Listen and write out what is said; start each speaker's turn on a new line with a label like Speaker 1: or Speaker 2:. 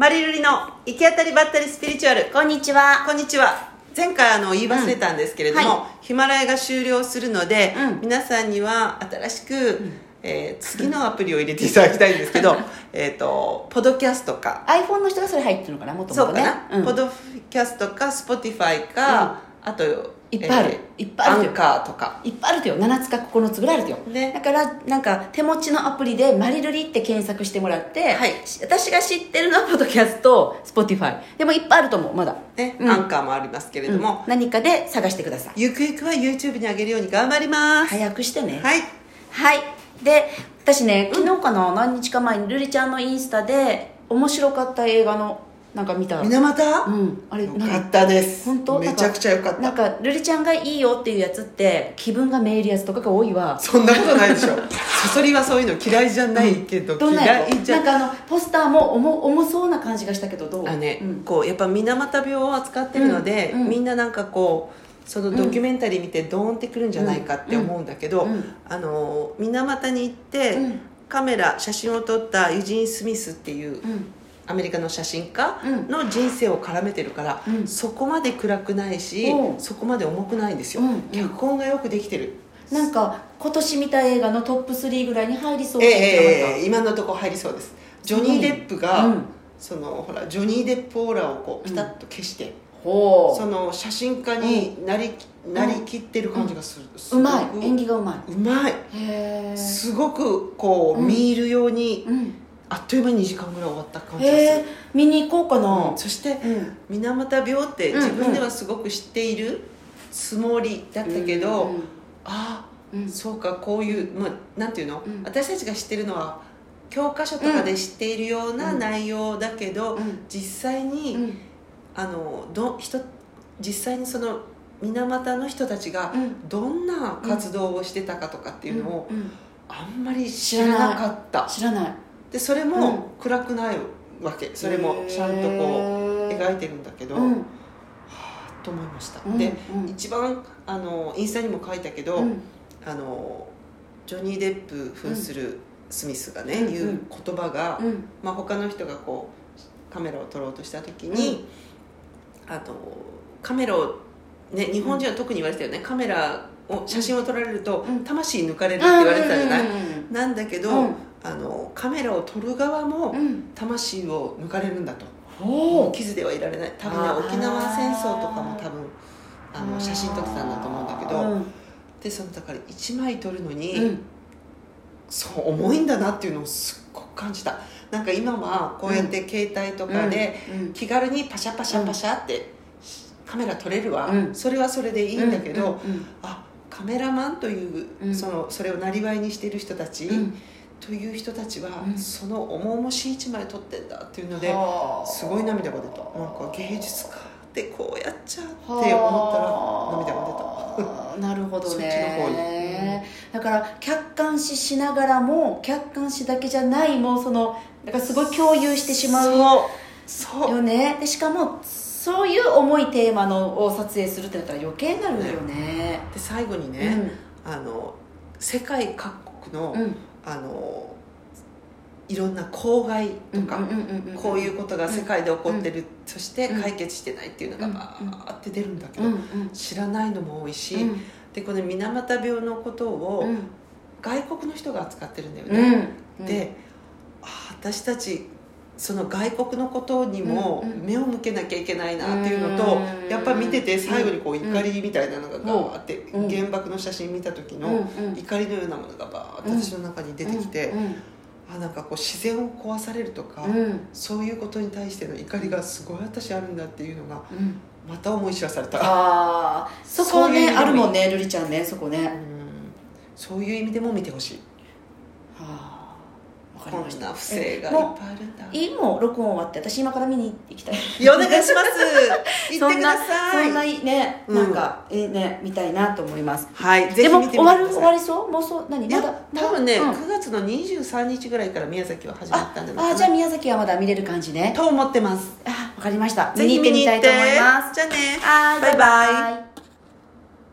Speaker 1: マリルリの行き当たりばったりスピリチュアル。
Speaker 2: こんにちは。
Speaker 1: こんにちは。前回あの言い忘れたんですけれども、
Speaker 2: うん。は
Speaker 1: ヒマラヤが終了するので、
Speaker 2: うん。
Speaker 1: 皆さんには新しく、えー次のアプリを入れていただきたいんですけど えっとポッドキャストか。
Speaker 2: iPhone の人がそれ入ってるのかなもともとね。
Speaker 1: そうかな、
Speaker 2: うん。
Speaker 1: ポッドキャストか Spotifyか、あと
Speaker 2: いっぱいあるいっぱいあるよ
Speaker 1: アンカーとか
Speaker 2: いっぱいあるとよ。7つか9つぐらいあるとよ。
Speaker 1: ね
Speaker 2: だから、なんか、手持ちのアプリで、マリルリって検索してもらって、
Speaker 1: はい
Speaker 2: し私が知ってるのは、ポッドキャスト、Spotify。でも、いっぱいあると思う、まだ。
Speaker 1: ね、
Speaker 2: うん
Speaker 1: アンカーもありますけれども、
Speaker 2: うん何かで探してください。
Speaker 1: ゆくゆくは YouTube に上げるように頑張ります、
Speaker 2: 早くしてね。
Speaker 1: はい
Speaker 2: はい。で、私ね、昨日かな、何日か前に、ルリちゃんのインスタで、面白かった映画の、なんか見た。
Speaker 1: 水俣、
Speaker 2: うん。あれ、
Speaker 1: よ
Speaker 2: 何
Speaker 1: か。ったです。
Speaker 2: 本当？
Speaker 1: めちゃくちゃよかった。
Speaker 2: なんかルリちゃんがいいよっていうやつって気分がめいるやつとかが多いわ。
Speaker 1: そんなことないでしょ。そそりはそういうの嫌いじゃないけど、
Speaker 2: どんなや
Speaker 1: 嫌いじゃ
Speaker 2: つなんかあのポスターも重重そうな感じがしたけどどう？
Speaker 1: あね、
Speaker 2: うん。
Speaker 1: こうやっぱ水俣病を扱ってるので、
Speaker 2: うん。うん。
Speaker 1: みんななんかこうそのドキュメンタリー見てドーンってくるんじゃないかって思うんだけど、
Speaker 2: うん。うん。
Speaker 1: あの水俣に行って、
Speaker 2: うん。
Speaker 1: カメラ写真を撮ったユジン・スミスっていう
Speaker 2: うん
Speaker 1: アメリカの写真家
Speaker 2: うん。
Speaker 1: の人生を絡めてるから、
Speaker 2: うん。
Speaker 1: そこまで暗くないし、
Speaker 2: うん。
Speaker 1: そこまで重くないんですよ、
Speaker 2: うん。うん
Speaker 1: 脚本がよくできてる。
Speaker 2: なんか今年見た映画のトップ3ぐらいに入りそう。
Speaker 1: ええ
Speaker 2: って言ってなかった
Speaker 1: ええ今のところ入りそうです。ジョニー・デップが、
Speaker 2: うん。
Speaker 1: そのほらジョニー・デップオーラをこうピタッと消して、
Speaker 2: ほ
Speaker 1: その写真家になり,、なりきってる感じがする、す
Speaker 2: う
Speaker 1: ごく
Speaker 2: まい。演技がうま
Speaker 1: うまい。すごくこう、
Speaker 2: うん。
Speaker 1: 見入るように
Speaker 2: うん
Speaker 1: あっという間に2時間ぐらい終わった感じがする。
Speaker 2: 見に行こうかな。
Speaker 1: うんそして
Speaker 2: うん。
Speaker 1: 水俣病って
Speaker 2: うん
Speaker 1: 自分ではすごく知っているつもりだったけど、
Speaker 2: うん
Speaker 1: ああ、
Speaker 2: うん。
Speaker 1: そうかこういう、まあ、なんていうの、
Speaker 2: うん。
Speaker 1: 私たちが知ってるのは教科書とかで知っているような内容だけど、
Speaker 2: うん。
Speaker 1: 実際に、
Speaker 2: うん。
Speaker 1: あのど人実際にその水俣の人たちが
Speaker 2: うん。
Speaker 1: どんな活動をしてたかとかっていうのをあんまり知らなかった。
Speaker 2: 知らない
Speaker 1: でそれも暗くないわけ。それもちゃんとこう
Speaker 2: う
Speaker 1: 描いてるんだけど、は
Speaker 2: うん。
Speaker 1: あと思いました、
Speaker 2: うん
Speaker 1: で
Speaker 2: うん。
Speaker 1: 一番あのインスタにも書いたけど、
Speaker 2: うん。
Speaker 1: あのジョニー・デップ扮するスミスがね、
Speaker 2: うん
Speaker 1: 言う言葉が、
Speaker 2: うん。
Speaker 1: まあ、他の人がこうカメラを撮ろうとした時に、あのカメラを、ね、日本人は特に言われてたよね、カメラを写真を撮られると、
Speaker 2: うん。
Speaker 1: 魂抜かれるって言われてたじゃない、なんだけど、
Speaker 2: うん
Speaker 1: あのカメラを撮る側も
Speaker 2: うん。
Speaker 1: 魂を抜かれるんだと、
Speaker 2: ほう
Speaker 1: 傷ではいられない。多分ね沖縄戦争とかも多分あの写真撮ってたんだと思うんだけど、
Speaker 2: うん。
Speaker 1: でそのだから1枚撮るのに、
Speaker 2: うん。
Speaker 1: そう重いんだなっていうのをすっごく感じた。なんか今はこうやって携帯とかで
Speaker 2: うん。
Speaker 1: 気軽にパシャパシャパシャってカメラ撮れるわ、
Speaker 2: うん。
Speaker 1: それはそれでいいんだけど、あカメラマンという、
Speaker 2: うん。
Speaker 1: そのそれをなりわいにしている人たち、
Speaker 2: うん
Speaker 1: という人たちは、
Speaker 2: うん。
Speaker 1: その重々しい一枚撮ってんだっていうので
Speaker 2: はあ。
Speaker 1: すごい涙が出た。なんか芸術家ってこうやっちゃうって思
Speaker 2: は
Speaker 1: ったら
Speaker 2: あ
Speaker 1: 涙が出た。
Speaker 2: なるほど
Speaker 1: そっちの方
Speaker 2: ねだから客観視しながらも客観視だけじゃないもうそのだからすごい共有してしまう
Speaker 1: そう。
Speaker 2: よね。でしかもそういう重いテーマのを撮影するってなったら余計になるよね。
Speaker 1: で最後にね、あの世界各国の,、
Speaker 2: うんうん
Speaker 1: あのいろんな公害とか、こういうことが世界で起こってる、そして
Speaker 2: うん。
Speaker 1: 解決してないっていうのが
Speaker 2: うん。
Speaker 1: バーって出るんだけど、知らないのも多いし、
Speaker 2: うん。
Speaker 1: でこの水俣病のことを
Speaker 2: うん。
Speaker 1: 外国の人が扱ってるんだよ
Speaker 2: う
Speaker 1: ね、
Speaker 2: ん。
Speaker 1: であ私たちその外国のことにも
Speaker 2: うんうん。
Speaker 1: 目を向けなきゃいけないなっていうのと、
Speaker 2: うん。
Speaker 1: やっぱ見てて最後にこう
Speaker 2: うん。
Speaker 1: 怒りみたいなのがガーって、
Speaker 2: うん。
Speaker 1: 原爆の写真見た時の、
Speaker 2: うんうん。
Speaker 1: 怒りのようなものがバーッと私の中に出てきて、
Speaker 2: うん。
Speaker 1: あなんかこう自然を壊されるとか、
Speaker 2: うん。
Speaker 1: そういうことに対しての怒りがすごい私あるんだっていうのが
Speaker 2: うん。
Speaker 1: また思い知らされた、
Speaker 2: ああそこねあるもんね瑠璃ちゃんねそこね。
Speaker 1: うん。そういう意味でも見てほしい
Speaker 2: かり
Speaker 1: こ
Speaker 2: ました
Speaker 1: んな不正がいっぱい
Speaker 2: も
Speaker 1: あるんだ。
Speaker 2: ういいもう録音終わって私今から見に行きた。い
Speaker 1: お願いします。行ってください。
Speaker 2: そんなね、
Speaker 1: うん。
Speaker 2: なんかえね見たいなと思います。
Speaker 1: はいぜ
Speaker 2: で
Speaker 1: ひ見てみてください。
Speaker 2: も終わる終わりそう？もうそう何まだ？
Speaker 1: 多分ね、
Speaker 2: うん。
Speaker 1: 9月の23日ぐらいから宮崎は始まったんじゃないかな
Speaker 2: ああじゃあ宮崎はまだ見れる感じね。
Speaker 1: と思ってます。
Speaker 2: あわかりました。
Speaker 1: ぜひ見に行って
Speaker 2: たいと思います。
Speaker 1: じゃあね。バイバイ。
Speaker 2: バイバイ